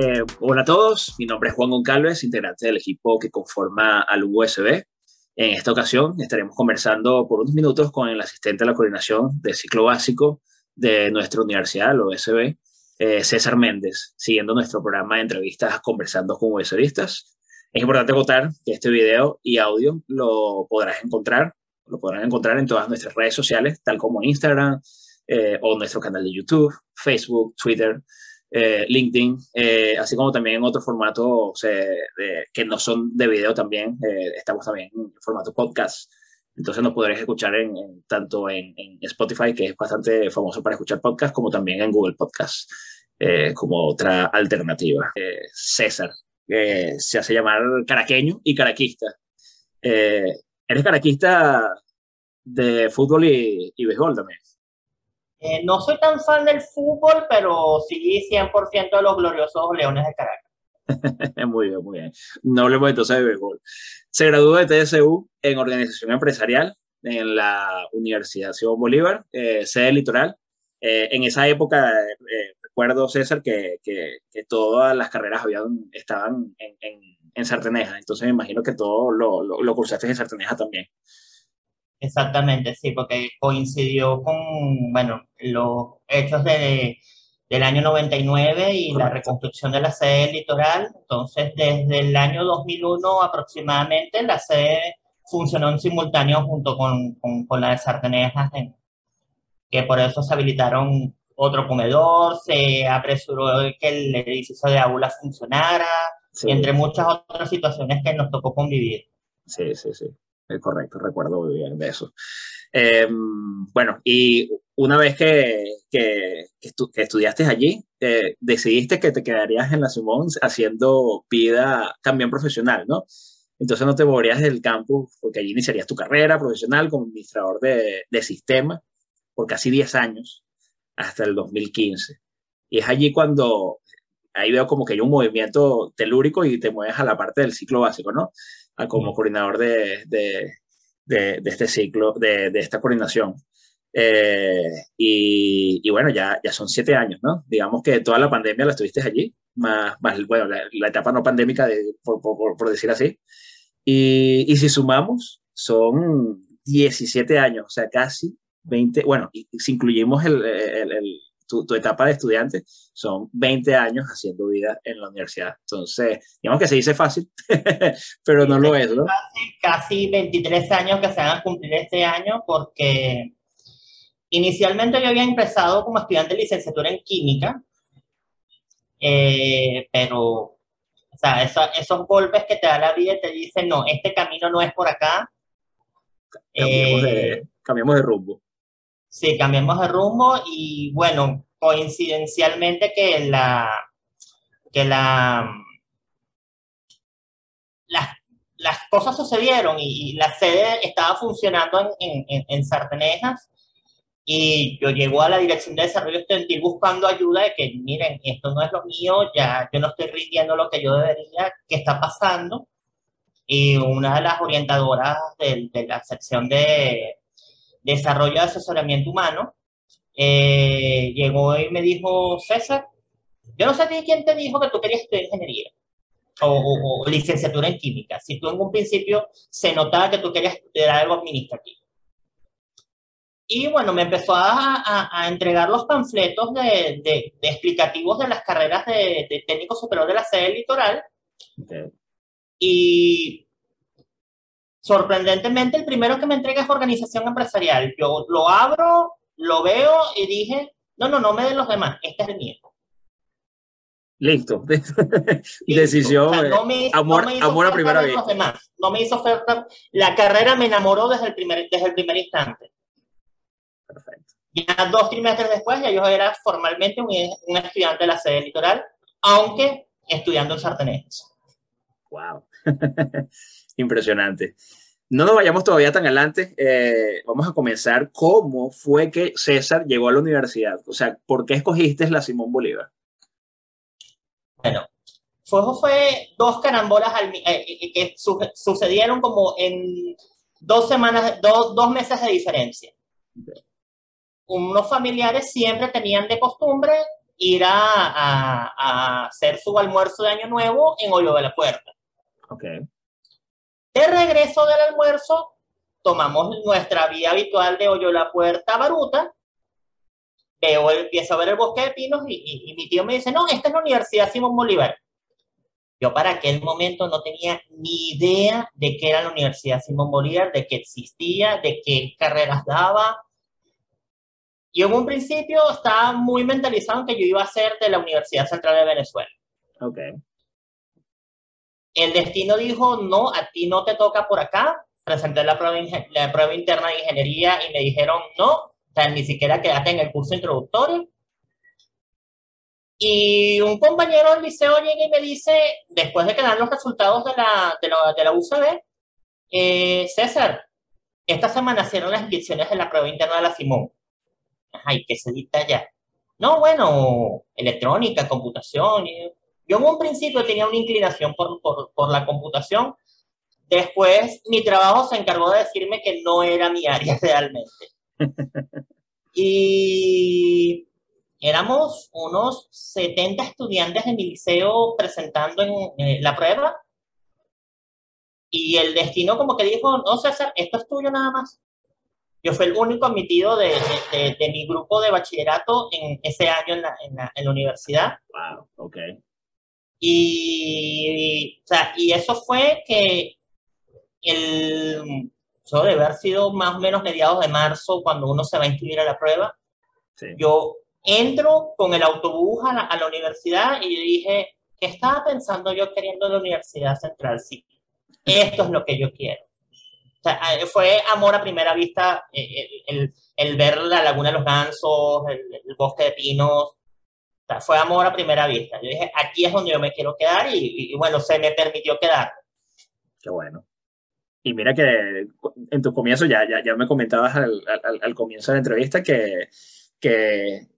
Eh, hola a todos, mi nombre es Juan Goncalves, integrante del equipo que conforma al USB. En esta ocasión estaremos conversando por unos minutos con el asistente de la coordinación del ciclo básico de nuestra universidad, el USB, eh, César Méndez, siguiendo nuestro programa de entrevistas conversando con USBistas. Es importante contar que este video y audio lo podrás encontrar, lo podrán encontrar en todas nuestras redes sociales, tal como Instagram eh, o nuestro canal de YouTube, Facebook, Twitter, eh, LinkedIn, eh, así como también en otros formatos que no son de video también. estamos también en formato podcast. Entonces nos podréis escuchar en, tanto en, Spotify, que es bastante famoso para escuchar podcast, como también en Google Podcast, como otra alternativa. César, se hace llamar caraqueño y caraquista. ¿Eres caraquista de fútbol y, y béisbol también? Eh, no soy tan fan del fútbol, pero sí 100% de los gloriosos Leones de Caracas. muy bien, muy bien. No hablemos entonces de béisbol. Se graduó de TSU en Organización Empresarial en la Universidad Simón Bolívar, eh, sede litoral. Eh, en esa época, recuerdo, César, que, que, todas las carreras habían, estaban en, en, en, Sarteneja. Entonces me imagino que todo lo, lo, lo cursaste en Sarteneja también. Exactamente, sí, porque coincidió con, bueno, los hechos de, del año 99 y la reconstrucción de la sede litoral. Entonces, desde el año 2001 aproximadamente, la sede funcionó en simultáneo junto con, con, la de Sartenejas, que por eso se habilitaron otro comedor, se apresuró que el edificio de aula funcionara, entre muchas otras situaciones que nos tocó convivir. Sí, sí, sí correcto, recuerdo bien de eso. Em, bueno, y una vez que, que, estudiaste allí, eh, decidiste que te quedarías en la Simón haciendo vida también profesional, ¿no? Entonces no te moverías del campus porque allí iniciarías tu carrera profesional como administrador de, de sistema por casi 10 años, hasta el 2015. Y es allí cuando, ahí veo como que hay un movimiento telúrico y te mueves a la parte del ciclo básico, ¿no? como coordinador de, de, de, este ciclo, de, esta coordinación. Eh, y, y, bueno, ya, ya son siete años, ¿no? Digamos que toda la pandemia la estuviste allí, más, más bueno, la, etapa no pandémica, de, por, por, por, decir así. Y, y, si sumamos, son 17 años, o sea, casi 20, bueno, y si incluimos el, el, el tu, etapa de estudiante son 20 años haciendo vida en la universidad. Entonces, digamos que se dice fácil, pero no lo es, ¿no? Casi, 23 años que se van a cumplir este año porque inicialmente yo había empezado como estudiante de licenciatura en química, eh, pero o sea, esos golpes que te da la vida y te dicen, no, este camino no es por acá. Cambiemos, de, eh, cambiamos de rumbo. Sí, cambiamos de rumbo y bueno, coincidencialmente que la, que la, las, las cosas sucedieron y, la sede estaba funcionando en, en, en, Sartenejas y yo llego a la Dirección de Desarrollo Estudiantil buscando ayuda de que, miren, esto no es lo mío, ya yo no estoy rindiendo lo que yo debería, ¿qué está pasando? Y una de las orientadoras de la sección de desarrollo de asesoramiento humano, eh, llegó y me dijo, César, yo no sé quién te dijo que tú querías estudiar ingeniería o, licenciatura en química. Si tú en un principio se notaba que tú querías estudiar algo administrativo. Y bueno, me empezó a, a, entregar los panfletos de, de, explicativos de las carreras de, técnico superior de la sede litoral. Y sorprendentemente, el primero que me entrega es organización empresarial. Yo lo abro, lo veo y dije, no, no, no me den los demás, este es el mío. Listo. Decisión. amor, amor a primera vez. No me hizo oferta. La carrera me enamoró desde el primer, desde el primer instante. Perfecto. Ya dos trimestres después, ya yo era formalmente un, un estudiante de la sede litoral, aunque estudiando en Sartenes. Wow. Impresionante. No nos vayamos todavía tan adelante. Eh, vamos a comenzar. ¿Cómo fue que César llegó a la universidad? O sea, ¿por qué escogiste la Simón Bolívar? Bueno, fue, fue dos carambolas eh, eh, que sucedieron como en dos semanas, dos, dos meses de diferencia. Unos familiares siempre tenían de costumbre ir a, a, hacer su almuerzo de Año Nuevo en Hoyo de la Puerta. Ok. De regreso del almuerzo, tomamos nuestra vía habitual de Hoyo la Puerta Baruta. Veo, empiezo a ver el bosque de pinos y, y mi tío me dice, no, esta es la Universidad Simón Bolívar. Yo para aquel momento no tenía ni idea de qué era la Universidad Simón Bolívar, de qué existía, de qué carreras daba. Y en un principio estaba muy mentalizado en que yo iba a ser de la Universidad Central de Venezuela. Okay. El destino dijo, no, a ti no te toca por acá. Presenté la prueba, la prueba interna de ingeniería y me dijeron, no, o sea, ni siquiera quedaste en el curso introductorio. Y un compañero del liceo llega y me dice, después de que dan los resultados de la, de la, de la UCB, eh, César, esta semana hicieron las inscripciones de la prueba interna de la Simón. Ay, ¿qué se dicta ya? No, bueno, electrónica, computación. Yo en un principio tenía una inclinación por, por, por la computación. Después mi trabajo se encargó de decirme que no era mi área realmente. y éramos unos 70 estudiantes en mi liceo presentando en eh, la prueba y el destino como que dijo, no César, esto es tuyo nada más. Yo fui el único admitido de, de, de, mi grupo de bachillerato en ese año en la, en la, en la universidad. Wow, ok. Y, o sea, y eso fue que el, eso debe haber sido más o menos mediados de marzo cuando uno se va a inscribir a la prueba. Sí. Yo entro con el autobús a la, a la, universidad y yo dije, ¿qué estaba pensando yo queriendo la Universidad Central? Sí, esto es lo que yo quiero. O sea, fue amor a primera vista el, el, el ver la laguna de los gansos, el, el, bosque de pinos. Sea, fue amor a primera vista. Yo dije, aquí es donde yo me quiero quedar y, y, y bueno, se me permitió quedar. Qué bueno. Y mira que en tu comienzo, ya, ya, ya me comentabas al, al, al comienzo de la entrevista que, que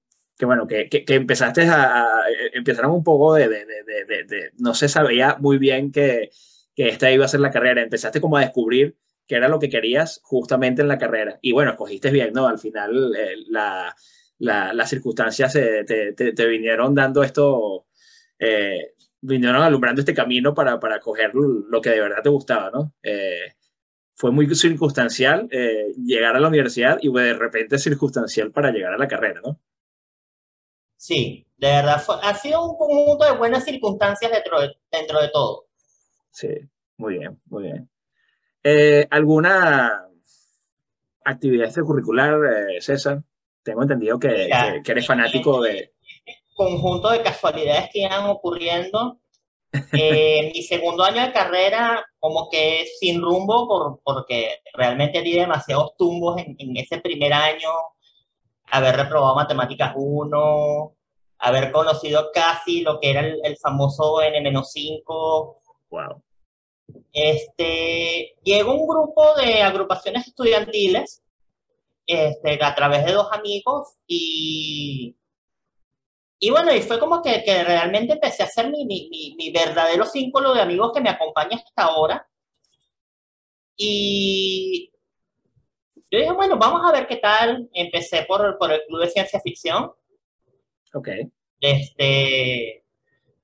que bueno, que, que, que empezaste a, a, empezaron un poco de, de, de, de, no se sabía muy bien que, que esta iba a ser la carrera, empezaste como a descubrir qué era lo que querías justamente en la carrera. Y bueno, escogiste bien, ¿no? Al final eh, la, la, las circunstancias eh, te, te, te, vinieron dando esto, eh, vinieron alumbrando este camino para, para coger lo que de verdad te gustaba, ¿no? Eh, fue muy circunstancial llegar a la universidad y de repente circunstancial para llegar a la carrera, ¿no? Sí, de verdad, fue, ha sido un conjunto de buenas circunstancias dentro de, dentro de todo. Sí, muy bien, muy bien. Eh, ¿Alguna actividad extracurricular, eh, César? Tengo entendido que, que, que eres fanático de... Conjunto de casualidades que iban ocurriendo. Eh, mi segundo año de carrera, como que sin rumbo, por, porque realmente di demasiados tumbos en, en ese primer año haber reprobado matemáticas 1, haber conocido casi lo que era el, el famoso N-5. Wow. Este, llegó un grupo de agrupaciones estudiantiles este, a través de dos amigos y, y bueno, y fue como que, que realmente empecé a hacer mi, mi, mi, mi verdadero círculo de amigos que me acompaña hasta ahora. Y yo dije, bueno, vamos a ver qué tal. Empecé por, por el Club de Ciencia Ficción. Ok. Este,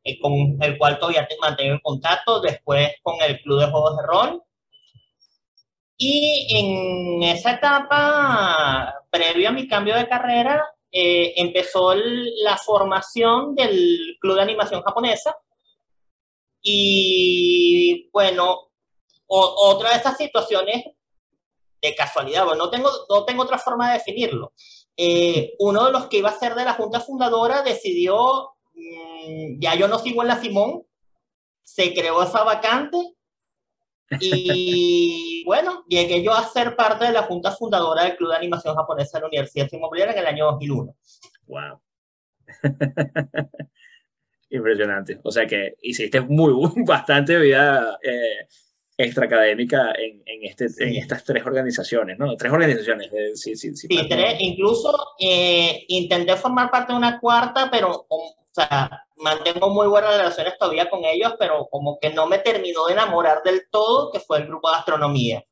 eh, con el cual todavía te mantengo en contacto. Después con el Club de Juegos de Rol. Y en esa etapa, previo a mi cambio de carrera, eh, empezó la formación del Club de Animación Japonesa. Y bueno, o, otra de estas situaciones de casualidad, bueno, no tengo, no tengo otra forma de definirlo. Eh, uno de los que iba a ser de la junta fundadora decidió, mmm, ya yo no sigo en la Simón, se creó esa vacante y bueno, llegué yo a ser parte de la junta fundadora del Club de Animación Japonesa de la Universidad Bolívar en el año 2001. Wow. Impresionante. O sea que hiciste muy, bastante vida eh, extraacadémica en, en, este, sí. en estas tres organizaciones, ¿no? Tres organizaciones. Eh, sí, sí, sí, sí tres, incluso eh, intenté formar parte de una cuarta, pero, sea, mantengo muy buenas relaciones todavía con ellos, pero como que no me terminó de enamorar del todo, que fue el grupo de astronomía.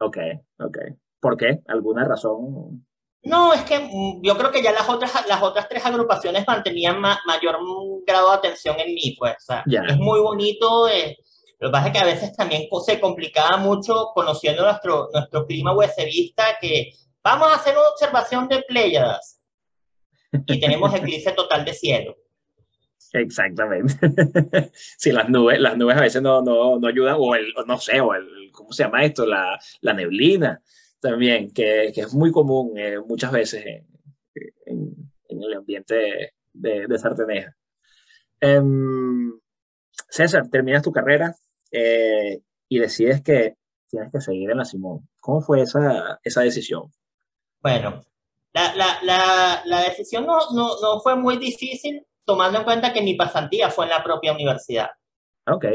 Ok, ok. ¿Por qué? ¿Alguna razón? No, es que mm, yo creo que ya las otras, las otras tres agrupaciones mantenían mayor grado de atención en mí, pues. O sea, Es muy bonito. Eh, lo que pasa es que a veces también se complicaba mucho conociendo nuestro, nuestro clima USBista que vamos a hacer una observación de Pléyadas y tenemos eclipse total de cielo. Exactamente. sí, las nubes, las nubes a veces no, no, no ayudan, o el, no sé, o el, ¿cómo se llama esto? La, la neblina también, que, que es muy común eh, muchas veces en, el ambiente de, de Sarteneja. Em, César, terminas tu carrera eh, y decides que tienes que seguir en la Simón. ¿Cómo fue esa, esa decisión? Bueno, la, la, la, la decisión no, no, no, fue muy difícil tomando en cuenta que mi pasantía fue en la propia universidad. Ok.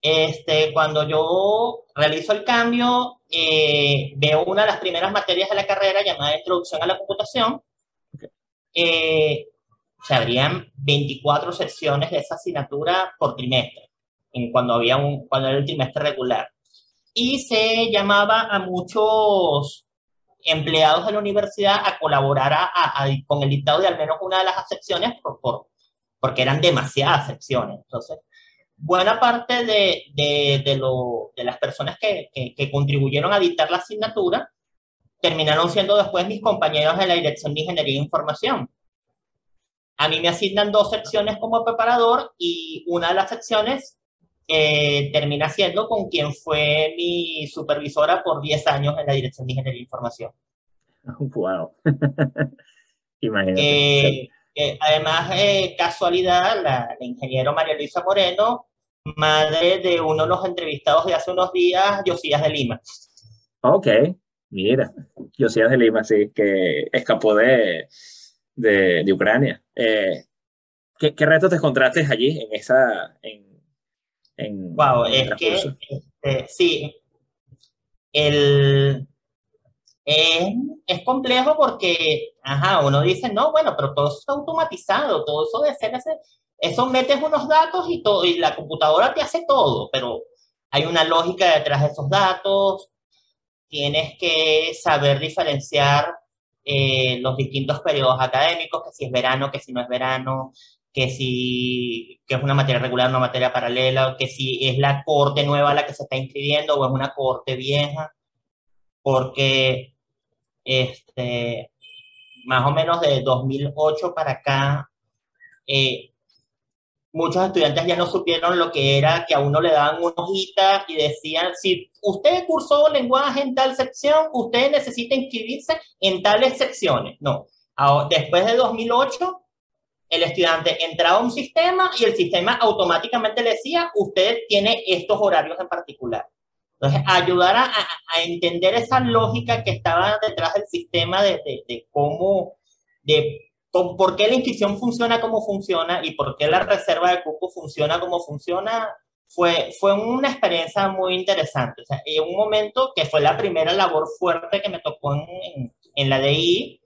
Este, cuando yo realizo el cambio, eh, veo una de las primeras materias de la carrera llamada Introducción a la Computación. Eh, se abrían 24 secciones de esa asignatura por trimestre, en cuando, había un, cuando era el trimestre regular. Y se llamaba a muchos empleados de la universidad a colaborar con el dictado de al menos una de las secciones por, por, porque eran demasiadas secciones. Entonces, buena parte de, de, de, lo, de las personas que, que, contribuyeron a dictar la asignatura terminaron siendo después mis compañeros de la Dirección de Ingeniería e Información. A mí me asignan dos secciones como preparador y una de las secciones eh, termina siendo con quien fue mi supervisora por 10 años en la Dirección de Ingeniería e Información. ¡Wow! Imagínate. Eh, eh, además, casualidad, la, la ingeniero María Luisa Moreno madre de uno de los entrevistados de hace unos días, Josías de Lima. Ok, mira, Josías de Lima, sí, que escapó de, de, Ucrania. Eh, ¿qué, ¿qué, retos te encontraste allí en esa... En, en wow, es que este, sí, el, es, es, complejo porque, ajá, uno dice, no, bueno, pero todo eso está automatizado, todo eso de ser ese, eso metes unos datos y, todo, y la computadora te hace todo, pero hay una lógica detrás de esos datos, tienes que saber diferenciar eh, los distintos periodos académicos, que si es verano, que si no es verano, que si que es una materia regular, una materia paralela, que si es la corte nueva la que se está inscribiendo o es una corte vieja, porque este, más o menos de 2008 para acá, eh, muchos estudiantes ya no supieron lo que era que a uno le daban una hojita y decían, si usted cursó lenguaje en tal sección, usted necesita inscribirse en tales secciones. No, después de 2008, el estudiante entraba a un sistema y el sistema automáticamente le decía, usted tiene estos horarios en particular. Entonces, ayudar a, a entender esa lógica que estaba detrás del sistema de, de, de cómo, de por qué la inscripción funciona como funciona y por qué la reserva de cupo funciona como funciona, fue, fue una experiencia muy interesante. O sea, en un momento que fue la primera labor fuerte que me tocó en, en la DI,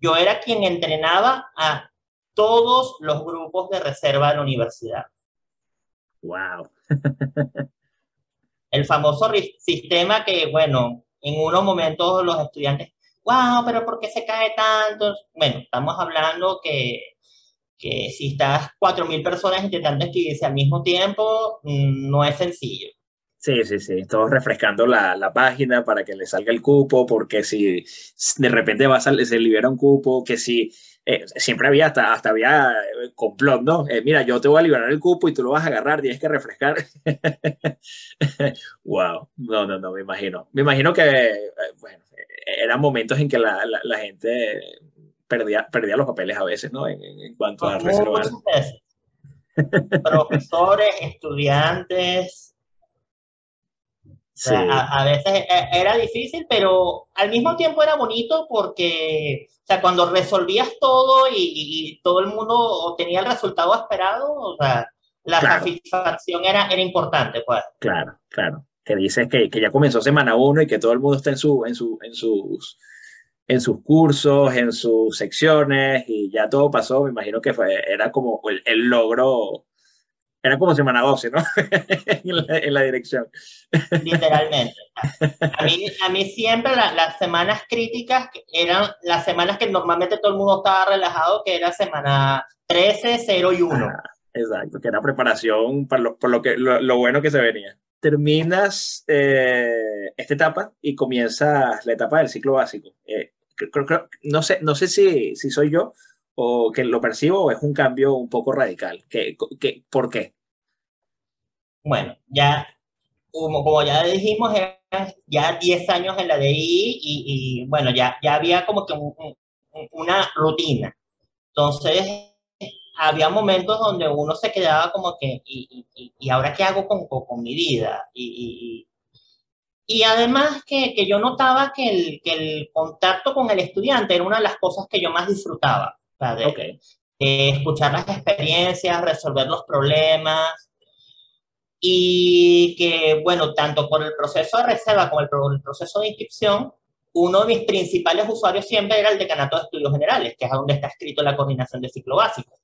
yo era quien entrenaba a todos los grupos de reserva de la universidad. ¡Wow! El famoso sistema que, bueno, en unos momentos los estudiantes wow, pero ¿por qué se cae tanto? Bueno, estamos hablando que, que si estás 4.000 personas intentando escribirse al mismo tiempo, mm, no es sencillo. Sí, sí, sí, todos refrescando la, la, página para que le salga el cupo, porque si de repente va a se libera un cupo, que si eh, siempre había hasta, hasta había eh, complot, ¿no? Eh, mira, yo te voy a liberar el cupo y tú lo vas a agarrar, tienes que refrescar. wow, no, no, no, me imagino. Me imagino que, bueno, eran momentos en que la, la, gente perdía, perdía los papeles a veces, ¿no? En, en cuanto a reservar. Profesores, estudiantes. A, veces e, era difícil, pero al mismo tiempo era bonito porque, o sea, cuando resolvías todo y, todo el mundo obtenía el resultado esperado, o sea, la satisfacción era, era importante, pues. Claro, claro. Que dices que, que, ya comenzó semana uno y que todo el mundo está en, su, en, su, en, sus, en sus cursos, en sus secciones y ya todo pasó, me imagino que fue, era como el, el logro Era como semana 12, ¿no? en, la, dirección. Literalmente. A mí, a mí siempre las semanas críticas eran las semanas que normalmente todo el mundo estaba relajado, que era semana 13, 0 y 1. Ah, exacto, que era preparación para lo, por lo, que, lo, bueno que se venía. Terminas eh, esta etapa y comienzas la etapa del ciclo básico. Eh, no sé, no sé si, si soy yo, o que lo percibo o es un cambio un poco radical? ¿Qué, qué, por qué? Bueno, ya, como, como ya dijimos, ya 10 años en la DI y, bueno, ya, ya había como que una rutina. Entonces, había momentos donde uno se quedaba como que, ¿y, y, ahora qué hago con, con, mi vida? Y, y, además que, que, yo notaba que el, que el contacto con el estudiante era una de las cosas que yo más disfrutaba de, escuchar las experiencias, resolver los problemas y que, bueno, tanto por el proceso de reserva como el, el proceso de inscripción, uno de mis principales usuarios siempre era el decanato de estudios generales, que es donde está escrito la coordinación de ciclo básico.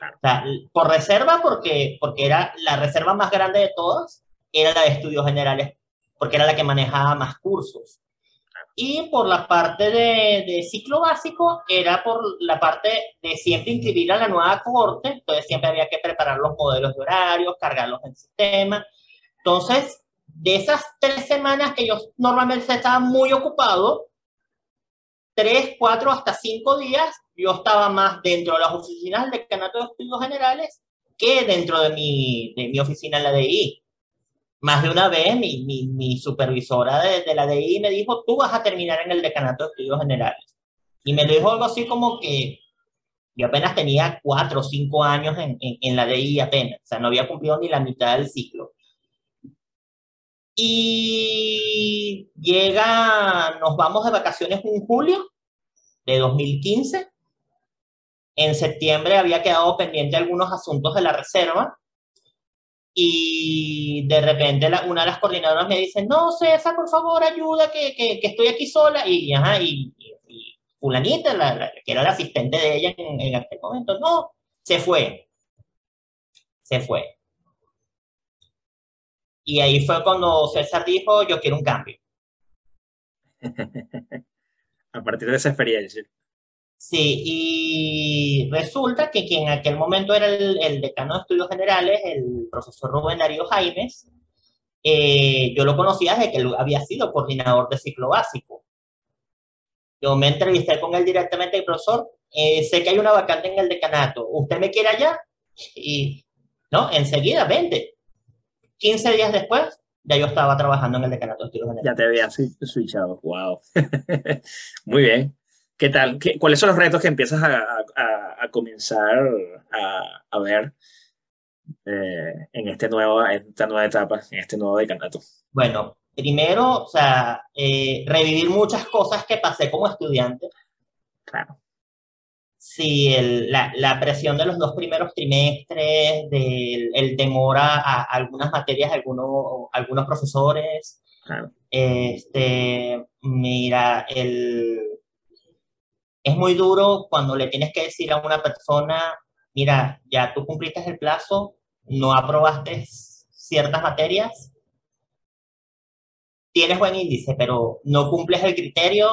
O sea, por reserva, porque, porque era la reserva más grande de todas, era la de estudios generales, porque era la que manejaba más cursos. Y por la parte de, ciclo básico, era por la parte de siempre inscribir a la nueva corte, entonces siempre había que preparar los modelos de horarios, cargarlos en sistema. Entonces, de esas tres semanas que yo normalmente estaba muy ocupado, tres, cuatro, hasta cinco días, yo estaba más dentro de las oficinas del decanato de estudios generales que dentro de mi, de mi oficina en la DI más de una vez mi, mi, mi supervisora de, de, la DI me dijo, tú vas a terminar en el decanato de estudios generales. Y me dijo algo así como que yo apenas tenía cuatro o cinco años en, en, en, la DI apenas, o sea, no había cumplido ni la mitad del ciclo. Y llega, nos vamos de vacaciones en julio de 2015. En septiembre había quedado pendiente algunos asuntos de la reserva y de repente una de las coordinadoras me dice, no, César, por favor, ayuda, que, que, estoy aquí sola. Y, ajá, y, y fulanita, la, que era la asistente de ella en, en aquel momento, no, se fue. Se fue. Y ahí fue cuando César dijo, yo quiero un cambio. A partir de esa experiencia. Sí, y resulta que quien en aquel momento era el, decano de estudios generales, el profesor Rubén Darío Jaimes, eh, yo lo conocía desde que él había sido coordinador de ciclo básico. Yo me entrevisté con él directamente, el profesor, eh, sé que hay una vacante en el decanato, ¿usted me quiere allá? Y, no, enseguida, vente. 15 días después, ya yo estaba trabajando en el decanato de estudios generales. Ya te había switchado, wow. Muy bien. ¿Qué tal? ¿Cuáles son los retos que empiezas a, comenzar a, ver eh, en, este nuevo, esta nueva etapa, en este nuevo decanato? Bueno, primero, o sea, eh, revivir muchas cosas que pasé como estudiante. Claro. Sí, la, presión de los dos primeros trimestres, del el temor a, algunas materias, algunos, algunos profesores. Claro. Este, mira, el, es muy duro cuando le tienes que decir a una persona, mira, ya tú cumpliste el plazo, no aprobaste ciertas materias, tienes buen índice, pero no cumples el criterio,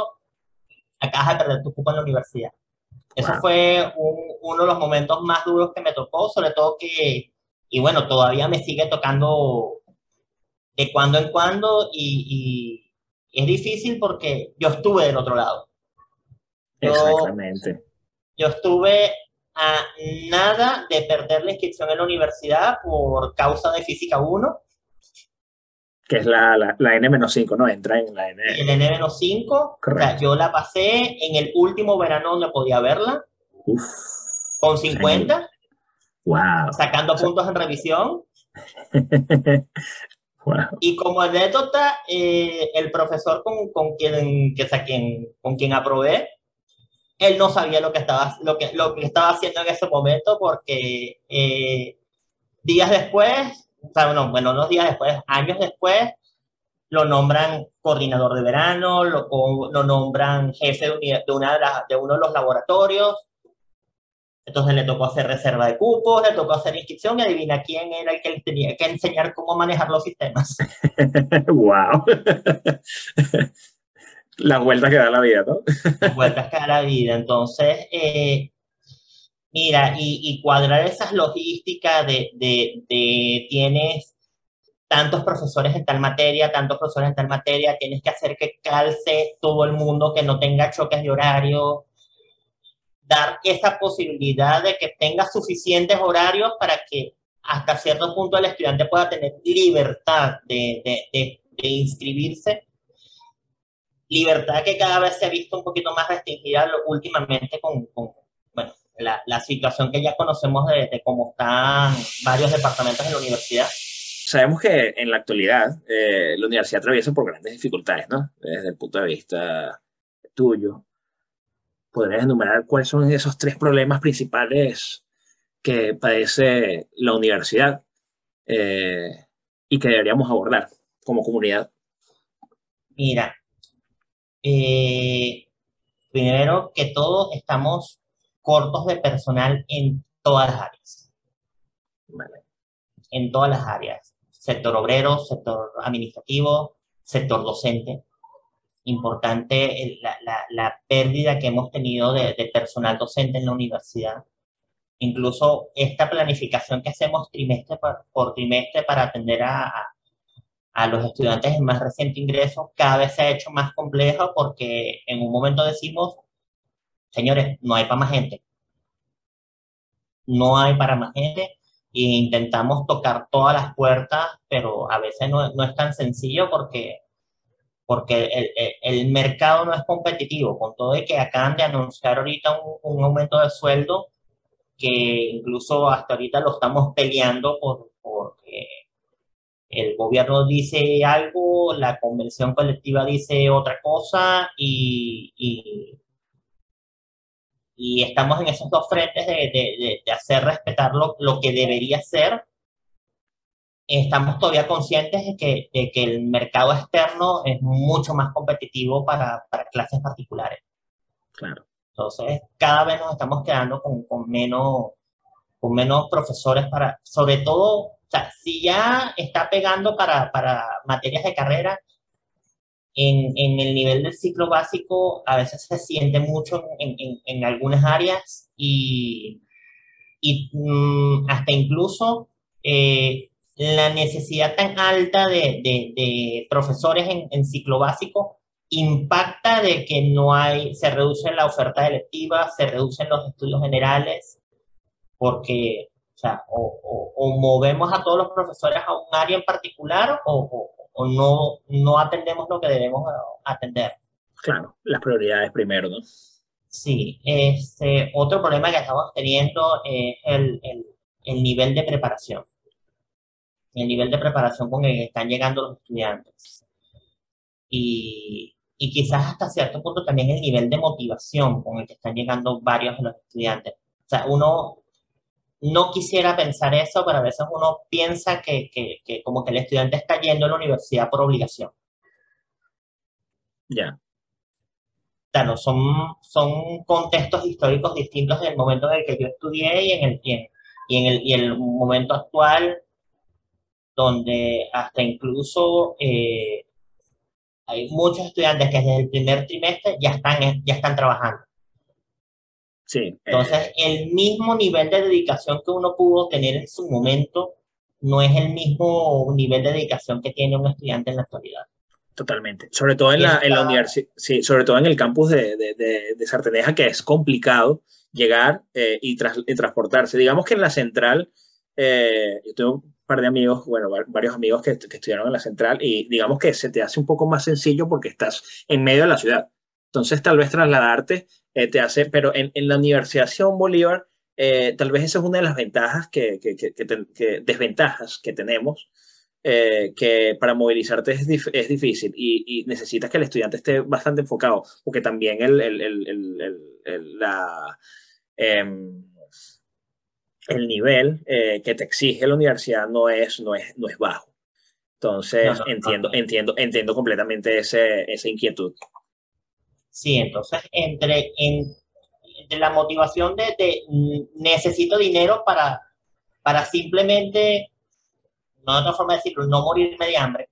acabas de perder tu cupo en la universidad. Eso fue uno de los momentos más duros que me tocó, sobre todo que, y bueno, todavía me sigue tocando de cuando en cuando y, y es difícil porque yo estuve del otro lado. Exactamente. Yo estuve a nada de perder la inscripción en la universidad por causa de física 1. Que es la, la, la N-5, ¿no? Entra en la N. El N-5. O sea, yo la pasé en el último verano donde podía verla. Uf, con 50. Wow. Sacando puntos en revisión. wow. Y como anécdota, eh, el profesor con, con quien, que, quien, con quien aprobé, él no sabía lo que estaba, lo que, lo que estaba haciendo en ese momento porque eh, días después, o sea, bueno, unos días después, años después, lo nombran coordinador de verano, lo, lo nombran jefe de, una de, de, uno de los laboratorios. Entonces le tocó hacer reserva de cupos, le tocó hacer inscripción y adivina quién era el que le tenía que enseñar cómo manejar los sistemas. ¡Wow! Las vueltas que da la vida, ¿no? Las vueltas que da la vida. Entonces, eh, mira, y, cuadrar esas logísticas de, de, de tienes tantos profesores en tal materia, tantos profesores en tal materia, tienes que hacer que calce todo el mundo, que no tenga choques de horario, dar esa posibilidad de que tenga suficientes horarios para que hasta cierto punto el estudiante pueda tener libertad de, de, de, inscribirse. Libertad que cada vez se ha visto un poquito más restringida últimamente con, con bueno, la, la, situación que ya conocemos de, de, cómo están varios departamentos en la universidad. Sabemos que en la actualidad eh, la universidad atraviesa por grandes dificultades, ¿no? Desde el punto de vista tuyo. ¿Podrías enumerar cuáles son esos tres problemas principales que padece la universidad eh, y que deberíamos abordar como comunidad? Mira, eh, primero que todos estamos cortos de personal en todas las áreas. Vale. En todas las áreas. Sector obrero, sector administrativo, sector docente importante la, la, la pérdida que hemos tenido de, de, personal docente en la universidad. Incluso esta planificación que hacemos trimestre por, por trimestre para atender a, a, los estudiantes en más reciente ingreso cada vez se ha hecho más compleja porque en un momento decimos, señores, no hay para más gente. No hay para más gente e intentamos tocar todas las puertas, pero a veces no, no es tan sencillo porque porque el, el, mercado no es competitivo, con todo de que acaban de anunciar ahorita un, un, aumento de sueldo que incluso hasta ahorita lo estamos peleando por, porque el gobierno dice algo, la convención colectiva dice otra cosa y, y, y estamos en esos dos frentes de, de, de hacer respetar lo, lo que debería ser estamos todavía conscientes de que, de que el mercado externo es mucho más competitivo para, para, clases particulares. Claro. Entonces, cada vez nos estamos quedando con, con, menos, con menos profesores para, sobre todo, o sea, si ya está pegando para, para materias de carrera, en, en, el nivel del ciclo básico a veces se siente mucho en, en, en algunas áreas y, y mmm, hasta incluso eh, la necesidad tan alta de, de, de profesores en, ciclo básico impacta de que no hay, se reduce la oferta electiva, se reducen los estudios generales, porque, o sea, o, o, o movemos a todos los profesores a un área en particular o, o, no, no atendemos lo que debemos atender. Claro, las prioridades primero, ¿no? Sí, este, otro problema que estamos teniendo es el, el, el nivel de preparación el nivel de preparación con el que están llegando los estudiantes. Y, y quizás hasta cierto punto también el nivel de motivación con el que están llegando varios de los estudiantes. O sea, uno no quisiera pensar eso, pero a veces uno piensa que, que, que como que el estudiante está yendo a la universidad por obligación. Ya. Yeah. Claro, son, son contextos históricos distintos del momento en el que yo estudié y en el, en, y en el, y el momento actual donde hasta incluso eh, hay muchos estudiantes que desde el primer trimestre ya están, ya están trabajando. Sí. Entonces, eh, el mismo nivel de dedicación que uno pudo tener en su momento no es el mismo nivel de dedicación que tiene un estudiante en la actualidad. Totalmente. Sobre todo en la, en la universidad, sí, sobre todo en el campus de, de, de, de Sarteneja, que es complicado llegar eh, y, tras, y, transportarse. Digamos que en la central, eh, yo tengo par de amigos, bueno, varios amigos que, que, estudiaron en la central y digamos que se te hace un poco más sencillo porque estás en medio de la ciudad. Entonces, tal vez trasladarte eh, te hace, pero en, en, la Universidad Simón Bolívar, eh, tal vez esa es una de las ventajas que, que, que desventajas que tenemos, eh, que para movilizarte es, dif es difícil y, y, necesitas que el estudiante esté bastante enfocado, porque también el, el, el la... Em, el nivel eh, que te exige la universidad no es, no es, no es bajo. Entonces, no, no, entiendo, entiendo, entiendo completamente ese, esa inquietud. Sí, entonces, entre, en, de la motivación de, de, necesito dinero para, para simplemente, no hay otra forma de decirlo, no morirme de hambre,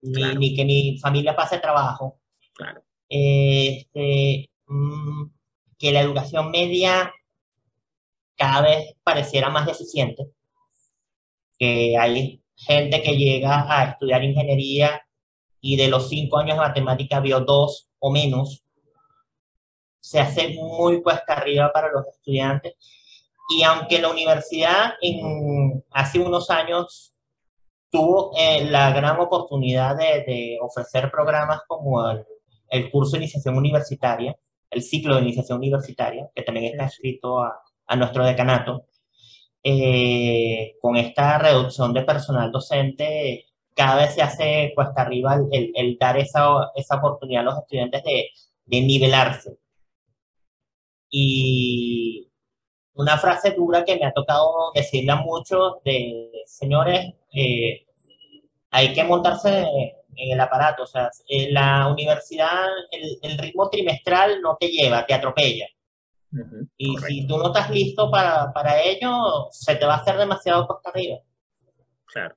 ni, que mi familia pase trabajo. Claro. Este, mm, que la educación media cada vez pareciera más deficiente, que hay gente que llega a estudiar ingeniería y de los cinco años de matemática vio dos o menos, se hace muy cuesta arriba para los estudiantes. Y aunque la universidad en, hace unos años tuvo eh, la gran oportunidad de, ofrecer programas como el, el, curso de iniciación universitaria, el ciclo de iniciación universitaria, que también está escrito a, a nuestro decanato, eh, con esta reducción de personal docente, cada vez se hace cuesta arriba el, el dar esa, esa, oportunidad a los estudiantes de, de, nivelarse. Y una frase dura que me ha tocado decirle a muchos de, señores, eh, hay que montarse en el aparato, o sea, en la universidad el, el ritmo trimestral no te lleva, te atropella y si tú no estás listo para, para, ello, se te va a hacer demasiado costa arriba. Claro.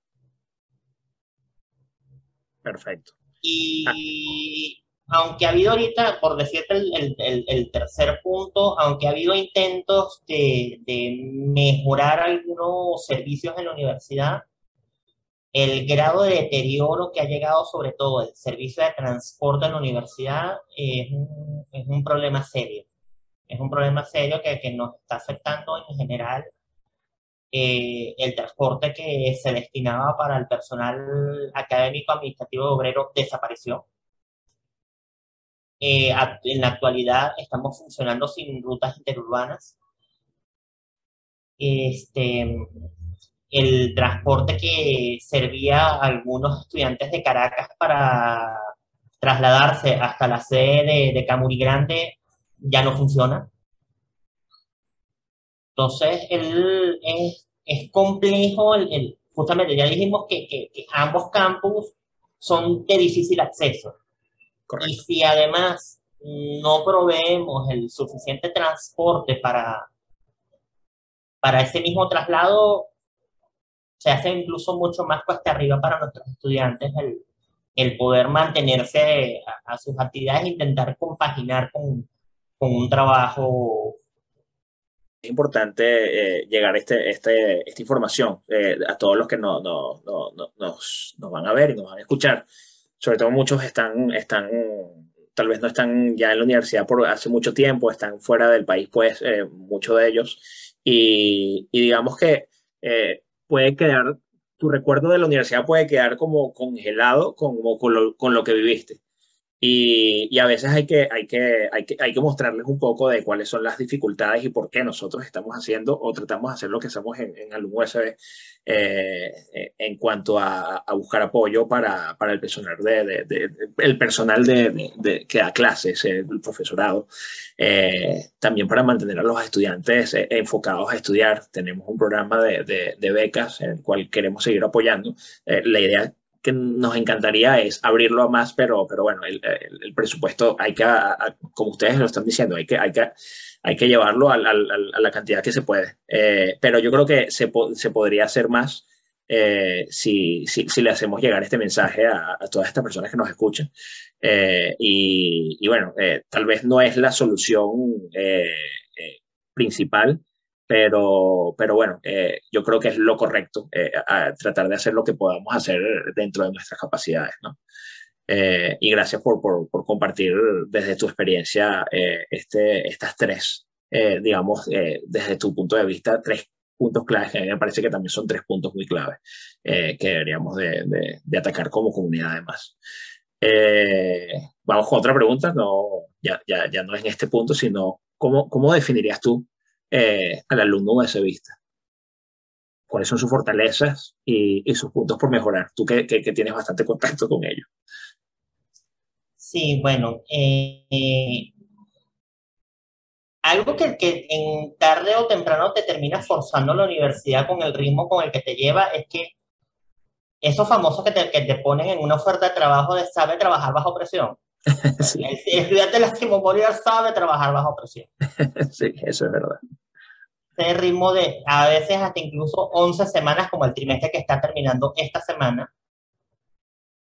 Perfecto. Y aunque ha habido ahorita, por decirte el, el, el, tercer punto, aunque ha habido intentos de, de, mejorar algunos servicios en la universidad, el grado de deterioro que ha llegado sobre todo el servicio de transporte en la universidad es un, es un problema serio es un problema serio que, que nos está afectando en general. Eh, el transporte que se destinaba para el personal académico, administrativo obrero desapareció. Eh, en la actualidad estamos funcionando sin rutas interurbanas. Este, el transporte que servía a algunos estudiantes de Caracas para trasladarse hasta la sede de, de Grande ya no funciona. Entonces, el, es, es complejo, el, justamente ya dijimos que, que, ambos campus son de difícil acceso. Y si además no proveemos el suficiente transporte para, para ese mismo traslado, se hace incluso mucho más cuesta arriba para nuestros estudiantes el, el poder mantenerse a, a, sus actividades e intentar compaginar con, con un trabajo. Es importante eh, llegar este, este, esta información eh, a todos los que no, no, no, nos, nos, van a ver y nos van a escuchar. Sobre todo muchos están, están, tal vez no están ya en la universidad por hace mucho tiempo, están fuera del país, pues eh, muchos de ellos. Y, y digamos que puede quedar, tu recuerdo de la universidad puede quedar como congelado como con, lo, con lo que viviste. Y, a veces hay que, hay, que, hay, que, hay que mostrarles un poco de cuáles son las dificultades y por qué nosotros estamos haciendo o tratamos de hacer lo que hacemos en, en USB eh, eh, en cuanto a, buscar apoyo para, para el personal, de, el personal de, que da clases, el profesorado, eh, también para mantener a los estudiantes enfocados a estudiar. Tenemos un programa de, becas en el cual queremos seguir apoyando. La idea que nos encantaría es abrirlo a más, pero, pero bueno, el, el, presupuesto hay que, a, como ustedes lo están diciendo, hay que, hay que, hay que llevarlo a, a, a la cantidad que se puede. Eh, pero yo creo que se, se podría hacer más eh, si, si, si, le hacemos llegar este mensaje a, todas estas personas que nos escuchan. Eh, y, y, bueno, eh, tal vez no es la solución eh, principal, pero, pero bueno, eh, yo creo que es lo correcto, eh, tratar de hacer lo que podamos hacer dentro de nuestras capacidades, ¿no? Eh, y gracias por, por, por, compartir desde tu experiencia eh, este, estas tres, eh, digamos, desde tu punto de vista, tres puntos claves que a mí me parece que también son tres puntos muy claves que deberíamos de, de, de, atacar como comunidad además. vamos con otra pregunta, no, ya, ya, ya no es en este punto, sino ¿cómo, cómo definirías tú eh, al alumno vista ¿Cuáles son sus fortalezas y, y, sus puntos por mejorar? Tú que, que, que, tienes bastante contacto con ellos. Sí, bueno, eh, algo que, que, en tarde o temprano te termina forzando la universidad con el ritmo con el que te lleva es que esos famosos que te, que te ponen en una oferta de trabajo de sabe trabajar bajo presión. El, estudiante de la Simón Bolívar sabe trabajar bajo presión. sí, eso es verdad. Este ritmo de a veces hasta incluso 11 semanas, como el trimestre que está terminando esta semana,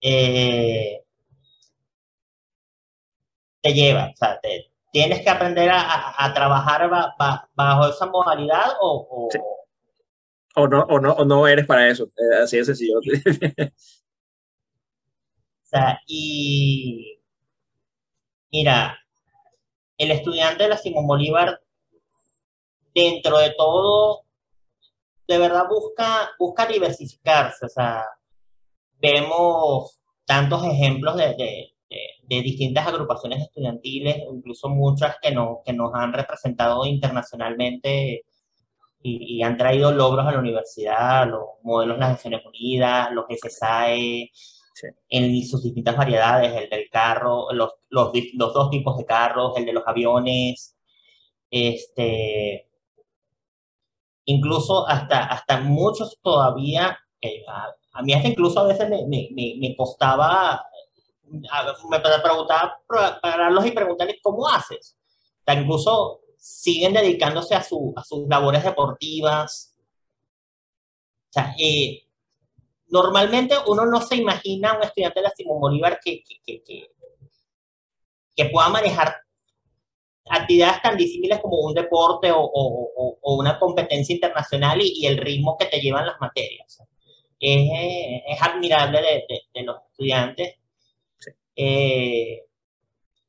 eh, te lleva, o sea, tienes que aprender a, trabajar bajo esa modalidad o, o, no, o, no, o no eres para eso, eh, así de sencillo. o sea, y mira, el estudiante de la Simón Bolívar, dentro de todo, de verdad busca, busca diversificarse, o sea, vemos tantos ejemplos de, de, distintas agrupaciones estudiantiles, incluso muchas que, no, que nos han representado internacionalmente y, han traído logros a la universidad, los modelos de las Naciones Unidas, los SSAE, en sus distintas variedades, el del carro, los, los, los, dos tipos de carros, el de los aviones, este, incluso hasta, hasta muchos todavía, eh, a, mí hasta incluso a veces me, me, me costaba me preguntaba pararlos y preguntarles cómo haces. O incluso siguen dedicándose a, su, a sus labores deportivas. O sea, eh, normalmente uno no se imagina un estudiante de la Simón Bolívar que, que, que, pueda manejar actividades tan disímiles como un deporte o, o, o una competencia internacional y, y, el ritmo que te llevan las materias. Es, es admirable de, de, de los estudiantes eh,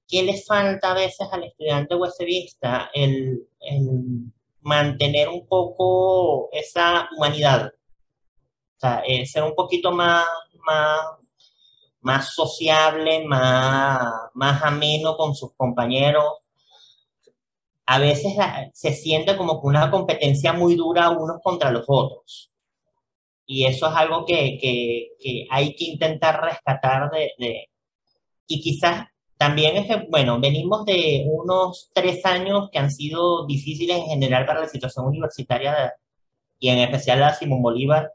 ¿Qué le falta a veces al estudiante huesevista? El, el mantener un poco esa humanidad. O sea, eh, ser un poquito más, más, más sociable, más, más ameno con sus compañeros. A veces se siente como que una competencia muy dura unos contra los otros. Y eso es algo que, que, que hay que intentar rescatar de, y quizás también es que, bueno, venimos de unos tres años que han sido difíciles en general para la situación universitaria y en especial la Simón Bolívar,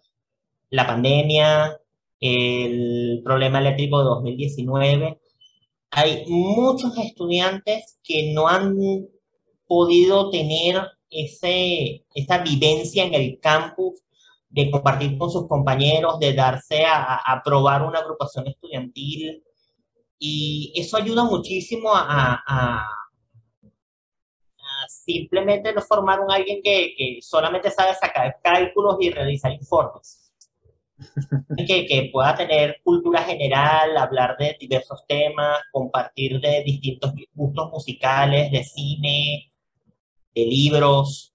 la pandemia, el problema eléctrico de 2019. Hay muchos estudiantes que no han podido tener ese, esa vivencia en el campus de compartir con sus compañeros, de darse a, a probar una agrupación estudiantil, y eso ayuda muchísimo a, a, simplemente no formar un alguien que, que, solamente sabe sacar cálculos y realizar informes. que, que pueda tener cultura general, hablar de diversos temas, compartir de distintos gustos musicales, de cine, de libros.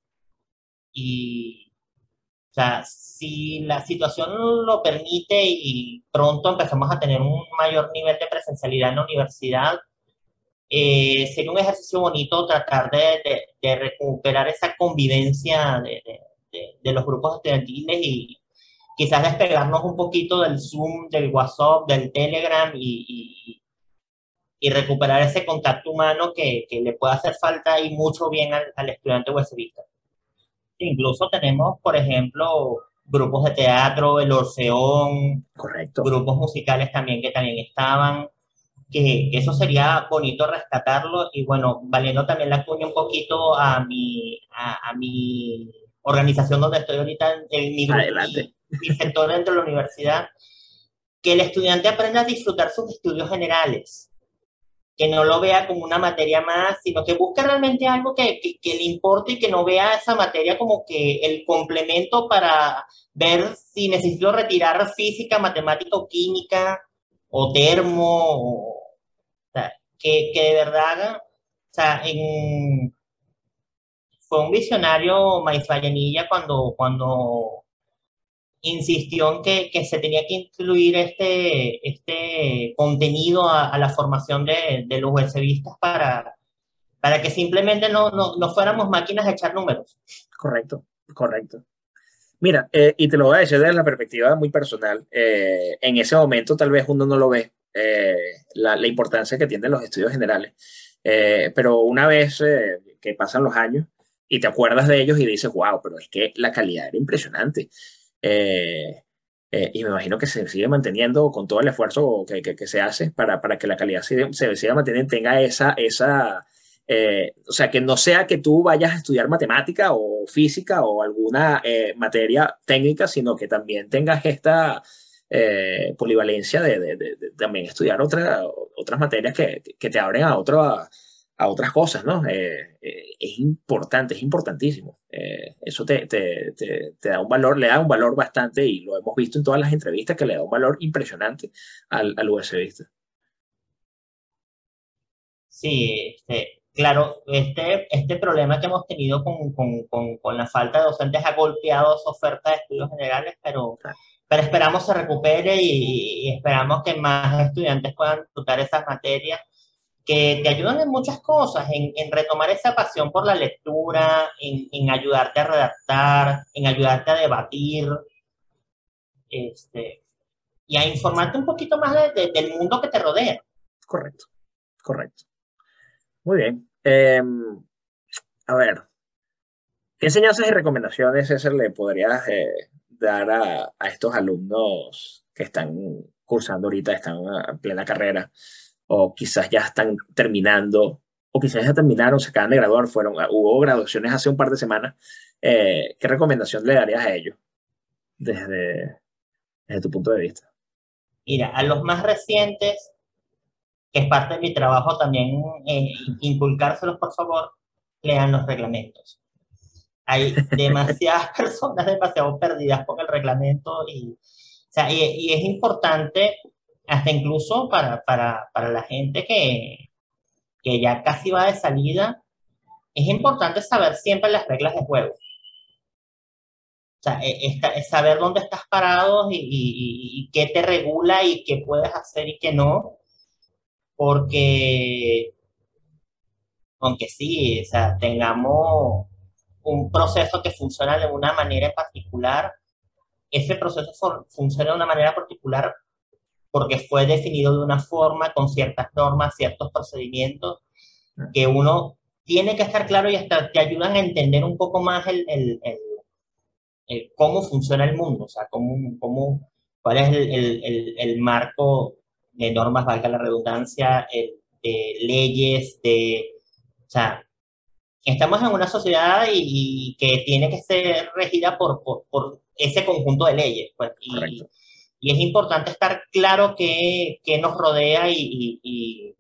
Y, o sea, si la situación lo permite y pronto empezamos a tener un mayor nivel de presencialidad en la universidad, eh, sería un ejercicio bonito tratar de, de, recuperar esa convivencia de, de, los grupos estudiantiles y quizás despegarnos un poquito del Zoom, del WhatsApp, del Telegram y, y, recuperar ese contacto humano que, que, le puede hacer falta y mucho bien al, al estudiante huesevista. Incluso tenemos, por ejemplo, grupos de teatro, el Orfeón, Correcto. grupos musicales también que también estaban, que, eso sería bonito rescatarlo y bueno, valiendo también la cuña un poquito a mi, a, mi organización donde estoy ahorita, en mi, Adelante. mi sector dentro de la universidad, que el estudiante aprenda a disfrutar sus estudios generales que no lo vea como una materia más, sino que busque realmente algo que, que, le importe y que no vea esa materia como que el complemento para ver si necesito retirar física, matemática o química o termo, o, sea, que, que, de verdad, o sea, fue un visionario Maíz Vallenilla cuando, cuando insistió en que, que, se tenía que incluir este, este contenido a, la formación de, de los USBistas para, para que simplemente no, no, no, fuéramos máquinas de echar números. Correcto, correcto. Mira, eh, y te lo voy a decir desde la perspectiva muy personal, eh, en ese momento tal vez uno no lo ve, eh, la, la, importancia que tienen los estudios generales, pero una vez que pasan los años y te acuerdas de ellos y dices, wow, pero es que la calidad era impresionante. Eh, eh, y me imagino que se sigue manteniendo con todo el esfuerzo que, que, se hace para, para, que la calidad se, se siga manteniendo, tenga esa, esa eh, o sea, que no sea que tú vayas a estudiar matemática o física o alguna eh, materia técnica, sino que también tengas esta polivalencia de, de, de, también estudiar otra, otras materias que, que te abren a otra a otras cosas, ¿no? Eh, eh, es importante, es importantísimo. Eh, eso te, te, te, te, da un valor, le da un valor bastante, y lo hemos visto en todas las entrevistas, que le da un valor impresionante al, al USBista. Sí, este, claro, este, este problema que hemos tenido con, con, con, con, la falta de docentes ha golpeado su oferta de estudios generales, pero, pero esperamos se recupere y, y esperamos que más estudiantes puedan disfrutar esas materias que te ayudan en muchas cosas, en, retomar esa pasión por la lectura, en, ayudarte a redactar, en ayudarte a debatir, este, y a informarte un poquito más de, de, del mundo que te rodea. Correcto, correcto. Muy bien. Eh, a ver, ¿qué enseñanzas y recomendaciones César, le podrías eh, dar a, a estos alumnos que están cursando ahorita, están en plena carrera? O quizás ya están terminando, o quizás ya terminaron, se acaban de graduar, fueron, hubo graduaciones hace un par de semanas. Eh, ¿Qué recomendación le darías a ellos desde, desde tu punto de vista? Mira, a los más recientes, que es parte de mi trabajo también, eh, inculcárselos, por favor, lean los reglamentos. Hay demasiadas personas demasiado perdidas con el reglamento y, o sea, y, y es importante hasta incluso para, para, para la gente que, que ya casi va de salida, es importante saber siempre las reglas de juego. O sea, e, es saber dónde estás parado y, qué te regula y qué puedes hacer y qué no. Porque, aunque sí, o sea, tengamos un proceso que funciona de una manera en particular, ese proceso funciona de una manera particular porque fue definido de una forma, con ciertas normas, ciertos procedimientos, que uno tiene que estar claro y hasta te ayudan a entender un poco más el, el, el, cómo funciona el mundo, o sea, cómo, cómo, cuál es el, marco de normas, valga la redundancia, de leyes, de, o sea, estamos en una sociedad y, y que tiene que ser regida por, por, por, ese conjunto de leyes. Pues, y, y es importante estar claro qué, qué nos rodea y, y, y,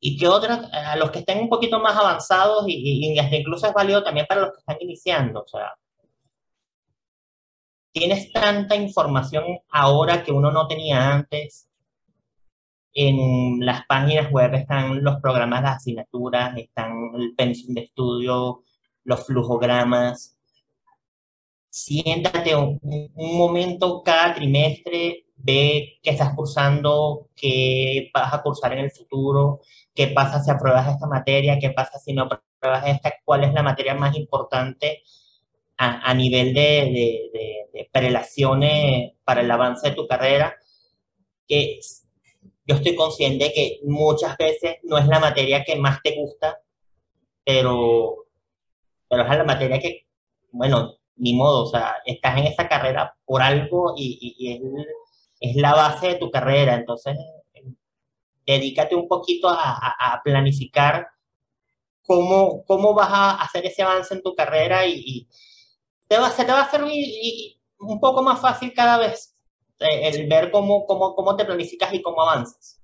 y que otras, a los que estén un poquito más avanzados y, hasta incluso es válido también para los que están iniciando. O sea, tienes tanta información ahora que uno no tenía antes. En las páginas web están los programas de asignaturas, están el pensum de estudio, los flujogramas, siéntate un, un, momento cada trimestre, ve qué estás cursando, qué vas a cursar en el futuro, qué pasa si apruebas esta materia, qué pasa si no apruebas esta, cuál es la materia más importante a, a nivel de, de, de, de, prelaciones para el avance de tu carrera, que yo estoy consciente que muchas veces no es la materia que más te gusta, pero, pero es la materia que, bueno, ni modo, o sea, estás en esa carrera por algo y, y, es, es, la base de tu carrera, entonces dedícate un poquito a, a, a planificar cómo, cómo vas a hacer ese avance en tu carrera y, y te va, se te va a hacer un poco más fácil cada vez eh, el ver cómo, cómo, cómo te planificas y cómo avanzas.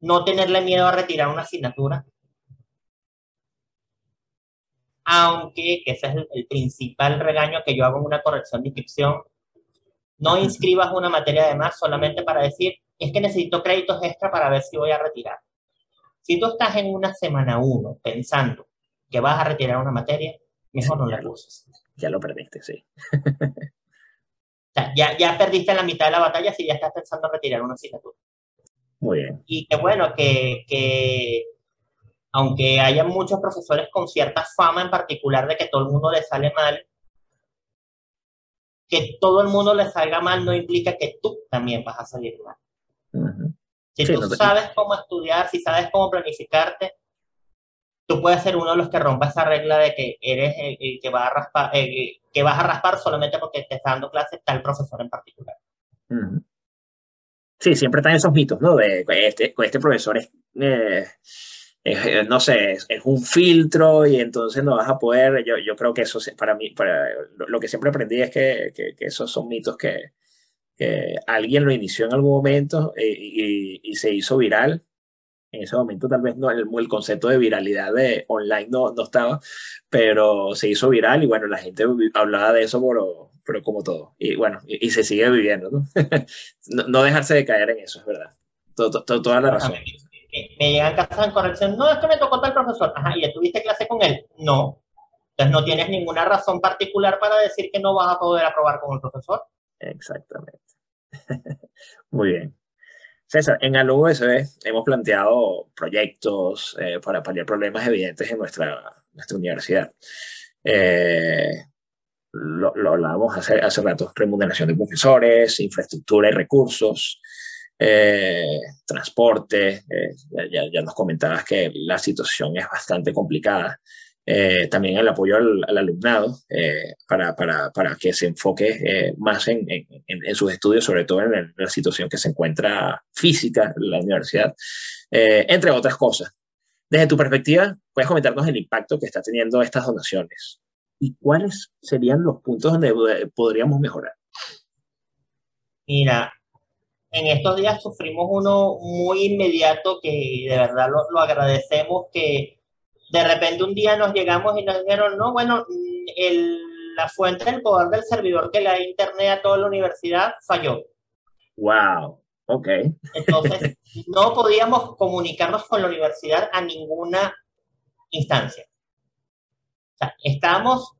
No tenerle miedo a retirar una asignatura, aunque, que ese es el, el, principal regaño que yo hago en una corrección de inscripción, no inscribas una materia de más solamente para decir, es que necesito créditos extra para ver si voy a retirar. Si tú estás en una semana uno pensando que vas a retirar una materia, mejor no la uses. Ya lo perdiste, sí. o sea, ya, ya perdiste la mitad de la batalla si ya estás pensando en retirar una asignatura. Muy bien. Y que bueno, que, que aunque haya muchos profesores con cierta fama en particular de que todo el mundo le sale mal, que todo el mundo le salga mal no implica que tú también vas a salir mal. Uh -huh. Si sí, tú no sabes cómo estudiar, si sabes cómo planificarte, tú puedes ser uno de los que rompa esa regla de que eres el, que, va a raspar, que vas a raspar solamente porque te está dando clase tal profesor en particular. Sí, siempre están esos mitos, ¿no? De este, este profesor es, eh, eh, no sé, es, un filtro y entonces no vas a poder, yo, yo creo que eso para mí, para, lo, que siempre aprendí es que, que, esos son mitos que, que, alguien lo inició en algún momento eh, y, y se hizo viral en ese momento tal vez no, el, el, concepto de viralidad de online no, no estaba, pero se hizo viral y bueno, la gente hablaba de eso, pero, pero como todo. Y bueno, y, se sigue viviendo, ¿no? ¿no? dejarse de caer en eso, es verdad. Todo, toda la razón. Me, llegan casas en corrección, no, es me tocó tal profesor, ajá, ¿y ya clase con él? No. Entonces no tienes ninguna razón particular para decir que no vas a poder aprobar con el profesor. Exactamente. Muy bien. César, en ALUSB hemos planteado proyectos eh, para paliar problemas evidentes en nuestra, nuestra universidad. Eh, lo, lo, hablábamos hace, hace rato, remuneración de profesores, infraestructura y recursos, eh, transporte, ya, ya, nos comentabas que la situación es bastante complicada. Eh, también el apoyo al, alumnado eh, para, para, para, que se enfoque eh, más en, en, en, sus estudios, sobre todo en la situación que se encuentra física en la universidad, entre otras cosas. Desde tu perspectiva, puedes comentarnos el impacto que está teniendo estas donaciones y cuáles serían los puntos donde podríamos mejorar. Mira, en estos días sufrimos uno muy inmediato que de verdad lo, lo agradecemos, que de repente un día nos llegamos y nos dijeron, no, bueno, el, la fuente del poder del servidor que le da internet a toda la universidad falló. Wow, ok. Entonces, no podíamos comunicarnos con la universidad a ninguna instancia. O sea, estábamos,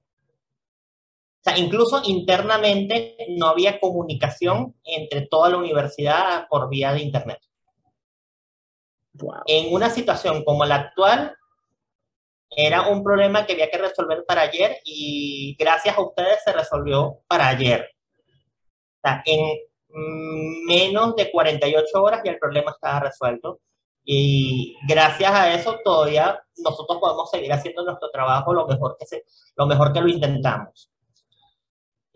o sea, incluso internamente no había comunicación entre toda la universidad por vía de internet. Wow. En una situación como la actual, era un problema que había que resolver para ayer y gracias a ustedes se resolvió para ayer. O sea, en menos de 48 horas ya el problema estaba resuelto. Y gracias a eso todavía nosotros podemos seguir haciendo nuestro trabajo lo mejor que, se, lo, mejor que lo intentamos.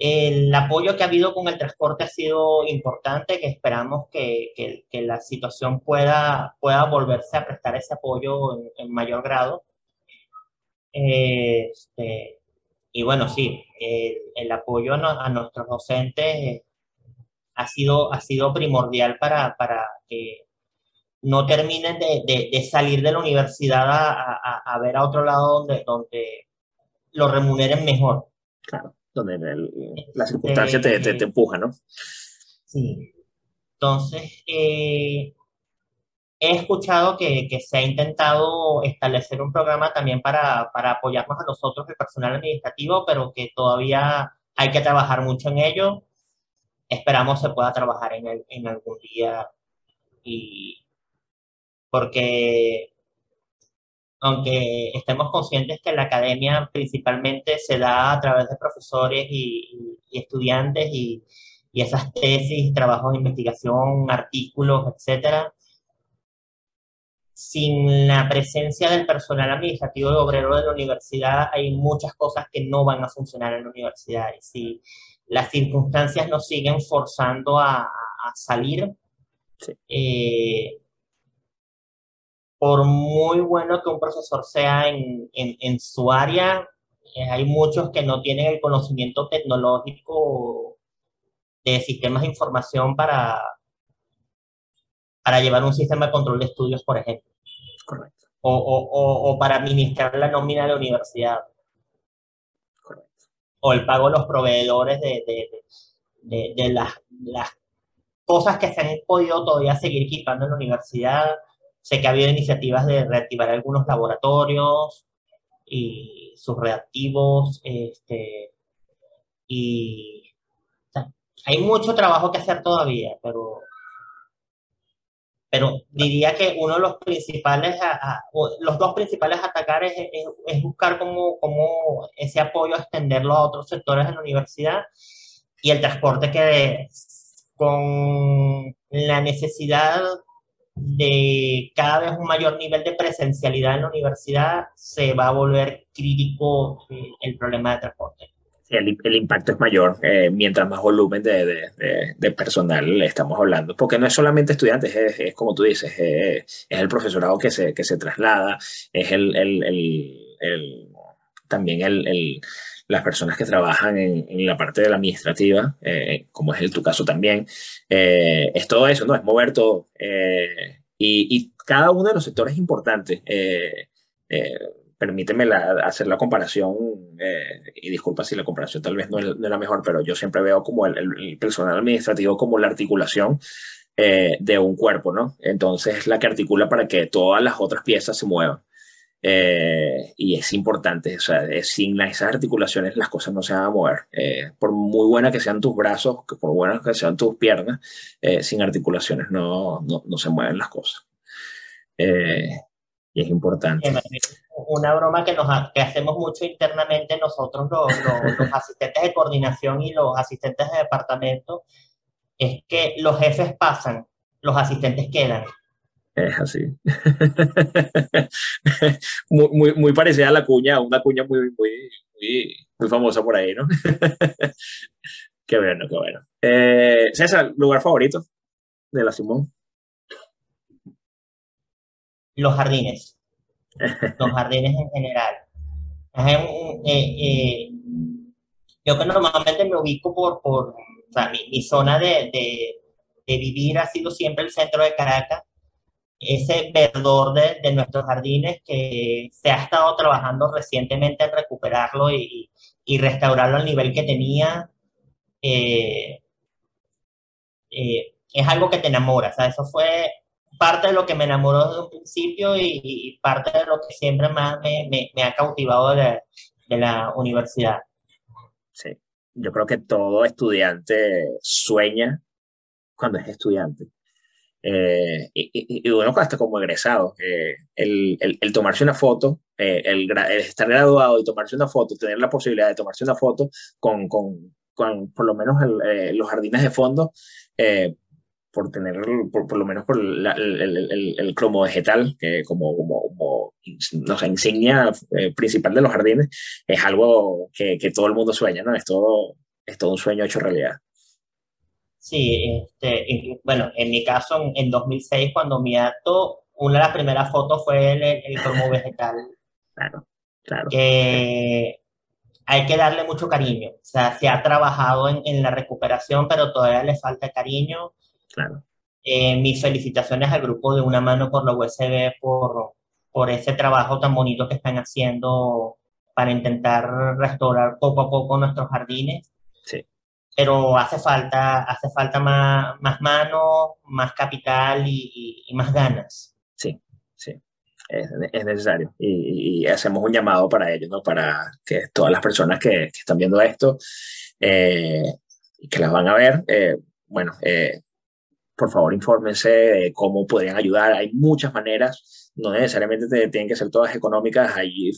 El apoyo que ha habido con el transporte ha sido importante, que esperamos que, que, que la situación pueda, pueda volverse a prestar ese apoyo en, en mayor grado este, y bueno, sí, el, apoyo a, nuestros docentes eh, ha, sido, ha sido primordial para, para que no terminen de, de, salir de la universidad a, a, a, ver a otro lado donde, donde lo remuneren mejor. Claro, donde la circunstancia te, te, te, empuja, ¿no? Sí. Entonces, eh, he escuchado que, que, se ha intentado establecer un programa también para, para, apoyarnos a nosotros, el personal administrativo, pero que todavía hay que trabajar mucho en ello. Esperamos se pueda trabajar en, el, en algún día y porque aunque estemos conscientes que la academia principalmente se da a través de profesores y, y estudiantes y, y esas tesis, trabajos de investigación, artículos, etcétera, sin la presencia del personal administrativo y obrero de la universidad, hay muchas cosas que no van a funcionar en la universidad. Y si las circunstancias nos siguen forzando a, a salir, sí. eh, por muy bueno que un profesor sea en, en, en su área, eh, hay muchos que no tienen el conocimiento tecnológico de sistemas de información para, para llevar un sistema de control de estudios, por ejemplo. Correcto. O, o, o, para administrar la nómina de la universidad. Correcto. O el pago de los proveedores de, de, de, de las, las, cosas que se han podido todavía seguir equipando en la universidad. Sé que ha habido iniciativas de reactivar algunos laboratorios y sus reactivos. Este, y o hay mucho trabajo que hacer todavía, pero pero diría que uno de los principales, a, a, los dos principales a es, es buscar cómo, cómo, ese apoyo extenderlo a otros sectores de la universidad y el transporte que con la necesidad de cada vez un mayor nivel de presencialidad en la universidad, se va a volver crítico eh, el problema de transporte. El, el, impacto es mayor eh, mientras más volumen de, de, de, personal estamos hablando, porque no es solamente estudiantes, es, es como tú dices, es, es, el profesorado que se, que se traslada, es el, el también el, las personas que trabajan en, la parte de la administrativa, eh, como es el tu caso también, eh, es todo eso, ¿no? Es mover todo. Eh, y, cada uno de los sectores es importante. permíteme hacer la comparación, y disculpa si la comparación tal vez no es, la mejor, pero yo siempre veo como el, el personal administrativo como la articulación de un cuerpo, ¿no? Entonces es la que articula para que todas las otras piezas se muevan. Eh, y es importante, o sea, sin esas articulaciones las cosas no se van a mover. Eh, por muy buenas que sean tus brazos, por buenas que sean tus piernas, eh, sin articulaciones no, no, no, se mueven las cosas. Eh, y es importante. Una broma que, nos, que hacemos mucho internamente nosotros, los, los, los asistentes de coordinación y los asistentes de departamento, es que los jefes pasan, los asistentes quedan. Es así. muy, muy, parecida a la cuña, una cuña muy, muy, muy, famosa por ahí, ¿no? qué bueno, qué bueno. Eh, César, ¿lugar favorito de la Simón? Los jardines. Los jardines en general. Eh, eh, yo que normalmente me ubico por, por o sea, mi, zona de, de vivir ha sido siempre el centro de Caracas ese verdor de, de, nuestros jardines que se ha estado trabajando recientemente en recuperarlo y, y restaurarlo al nivel que tenía, eh, eh, es algo que te enamora. O sea, eso fue parte de lo que me enamoró desde un principio y, parte de lo que siempre más me, me, ha cautivado de, de la universidad. Sí, yo creo que todo estudiante sueña cuando es estudiante eh, y, y, bueno, hasta como egresado, eh, el, el, el, tomarse una foto, eh, el, el, estar graduado y tomarse una foto, tener la posibilidad de tomarse una foto con, con, con por lo menos eh, los jardines de fondo, eh, por tener, por, por, lo menos por la, el, cromo vegetal, que como, como, como no sé, insignia eh, principal de los jardines, es algo que, que todo el mundo sueña, ¿no? Es todo, es todo un sueño hecho realidad. Sí, este, bueno, en mi caso, en, en 2006, cuando mi acto, una de las primeras fotos fue el, el cromo vegetal. Claro, claro. Que hay que darle mucho cariño. O sea, se ha trabajado en, en la recuperación, pero todavía le falta cariño. Claro. Eh, mis felicitaciones al grupo de Una Mano por la USB por, por ese trabajo tan bonito que están haciendo para intentar restaurar poco a poco nuestros jardines. Pero hace falta, hace falta más, más mano, más capital y, y más ganas. Sí, sí, es, es necesario. Y, y, hacemos un llamado para ello, ¿no? Para que todas las personas que, que están viendo esto eh, y que las van a ver, eh, bueno, eh, por favor infórmense de cómo podrían ayudar. Hay muchas maneras, no necesariamente tienen que ser todas económicas, hay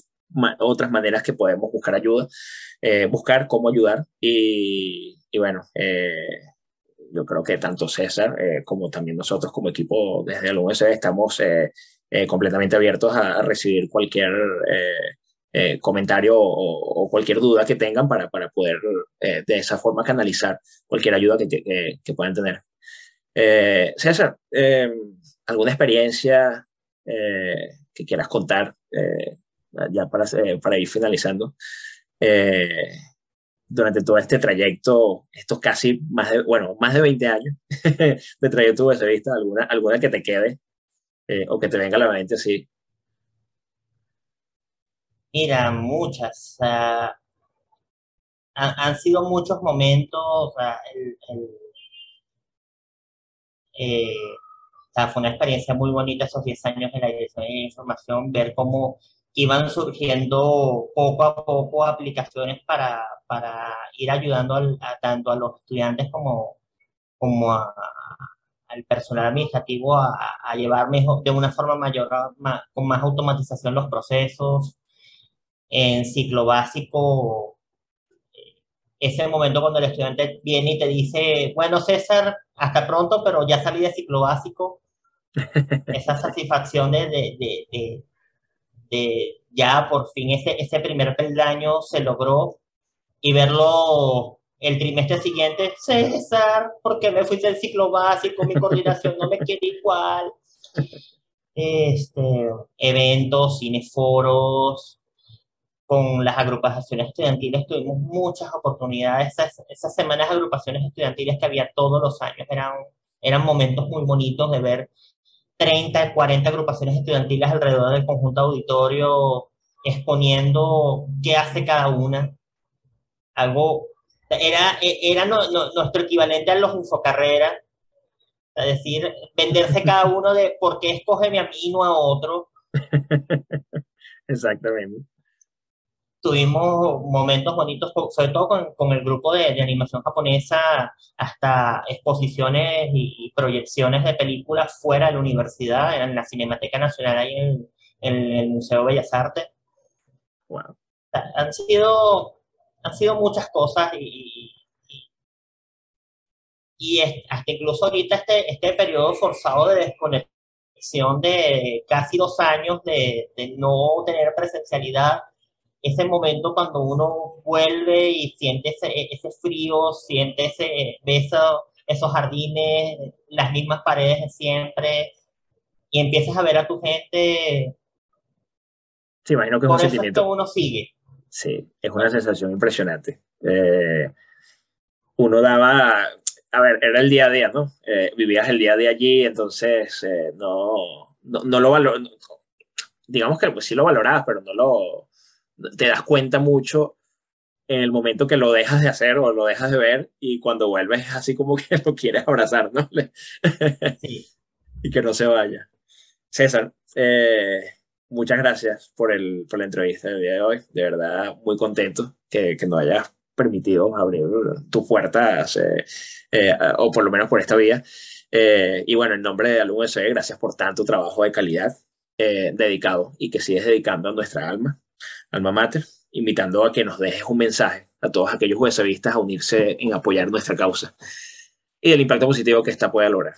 otras maneras que podemos buscar ayuda, eh, buscar cómo ayudar y, y bueno, eh, yo creo que tanto César eh, como también nosotros como equipo desde el USB estamos eh, eh, completamente abiertos a, a recibir cualquier comentario o, o, cualquier duda que tengan para, para poder de esa forma canalizar cualquier ayuda que, que puedan tener. César, ¿alguna experiencia que quieras contar ya para, para ir finalizando? durante todo este trayecto, estos casi más de, bueno, más de 20 años de trayecto de vista, alguna, alguna que te quede eh, o que te venga a la mente así. Mira, muchas. Uh, han, han, sido muchos momentos. Uh, el, el, eh, o sea, fue una experiencia muy bonita esos 10 años en la dirección de información, ver cómo iban surgiendo poco a poco aplicaciones para, para ir ayudando al, a, tanto a los estudiantes como, como a, al personal administrativo a, a, llevar mejor, de una forma mayor, más, con más automatización los procesos. En ciclo básico, ese momento cuando el estudiante viene y te dice, bueno, César, hasta pronto, pero ya salí de ciclo básico, esa satisfacción de, de, de, de, ya por fin ese, ese primer peldaño se logró y verlo el trimestre siguiente, César, porque me fuiste del ciclo básico, mi coordinación no me quiere igual. Este, eventos, cineforos, con las agrupaciones estudiantiles tuvimos muchas oportunidades. Esas, esas semanas de agrupaciones estudiantiles que había todos los años eran, eran momentos muy bonitos de ver 30, 40 agrupaciones estudiantiles alrededor del conjunto auditorio exponiendo qué hace cada una. Algo, era, era nuestro equivalente a los infocarreras, es decir, venderse cada uno de por qué escógeme a mí y no a otro. Exactamente tuvimos momentos bonitos, sobre todo con, con el grupo de, de, animación japonesa, hasta exposiciones y, proyecciones de películas fuera de la universidad, en la Cinemateca Nacional, ahí en, en el Museo de Bellas Artes. Wow. Han sido, han sido muchas cosas y, y, hasta incluso ahorita este, este periodo forzado de desconexión de casi dos años de, de no tener presencialidad ese momento cuando uno vuelve y siente ese, ese frío, siente ese, beso, esos jardines, las mismas paredes de siempre, y empiezas a ver a tu gente. Sí, imagino que es un sentimiento. que uno sigue. Sí, es una sensación impresionante. Eh, uno daba, a ver, era el día a día, ¿no? Eh, vivías el día a día allí, entonces eh, no, no, no, lo valor, digamos que pues sí lo valorabas, pero no lo, te das cuenta mucho en el momento que lo dejas de hacer o lo dejas de ver y cuando vuelves es así como que lo quieres abrazar, ¿no? Sí. y que no se vaya. César, eh, muchas gracias por, el, por la entrevista del día de hoy. De verdad, muy contento que, que nos hayas permitido abrir tus puertas, eh, eh, o por lo menos por esta vía. y bueno, en nombre de Alumno gracias por tanto trabajo de calidad dedicado y que sigues dedicando a nuestra alma Alma Mater, invitando a que nos dejes un mensaje a todos aquellos juezavistas a unirse en apoyar nuestra causa. Y el impacto positivo que esta pueda lograr.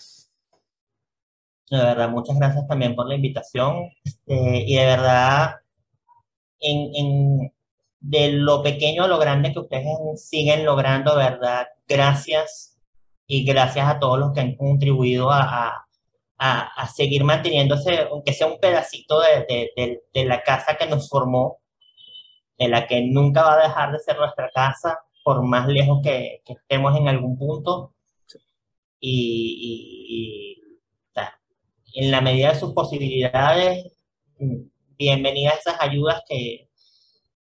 De verdad, muchas gracias también por la invitación. Este, y de verdad, en, de lo pequeño a lo grande que ustedes siguen logrando, verdad, gracias. Y gracias a todos los que han contribuido a, a, seguir manteniéndose, aunque sea un pedacito de, de, de, la casa que nos formó, de la que nunca va a dejar de ser nuestra casa, por más lejos que, que estemos en algún punto. Y, en la medida de sus posibilidades, bienvenidas esas ayudas que,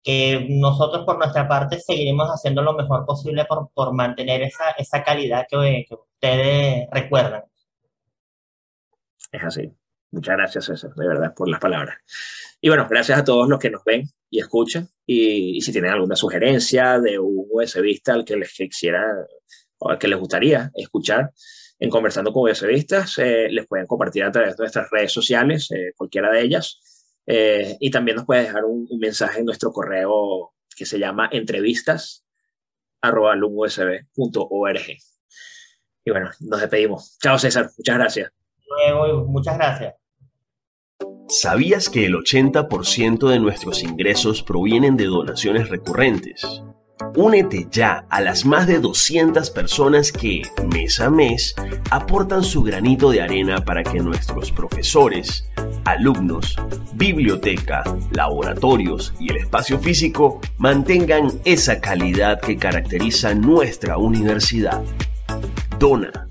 que nosotros por nuestra parte seguiremos haciendo lo mejor posible por, por mantener esa, esa calidad que, que ustedes recuerdan. Es así. Muchas gracias, César, de verdad, por las palabras. Y bueno, gracias a todos los que nos ven y escuchan. Y, si tienen alguna sugerencia de un USBista al que les quisiera que les gustaría escuchar en Conversando con USBistas, eh, les pueden compartir a través de nuestras redes sociales, eh, cualquiera de ellas. Eh, y también nos puede dejar un, mensaje en nuestro correo que se llama entrevistas Y bueno, nos despedimos. Chao César, muchas gracias muchas gracias. ¿Sabías que el 80% de nuestros ingresos provienen de donaciones recurrentes? Únete ya a las más de 200 personas que, mes a mes, aportan su granito de arena para que nuestros profesores, alumnos, biblioteca, laboratorios y el espacio físico mantengan esa calidad que caracteriza nuestra universidad. Dona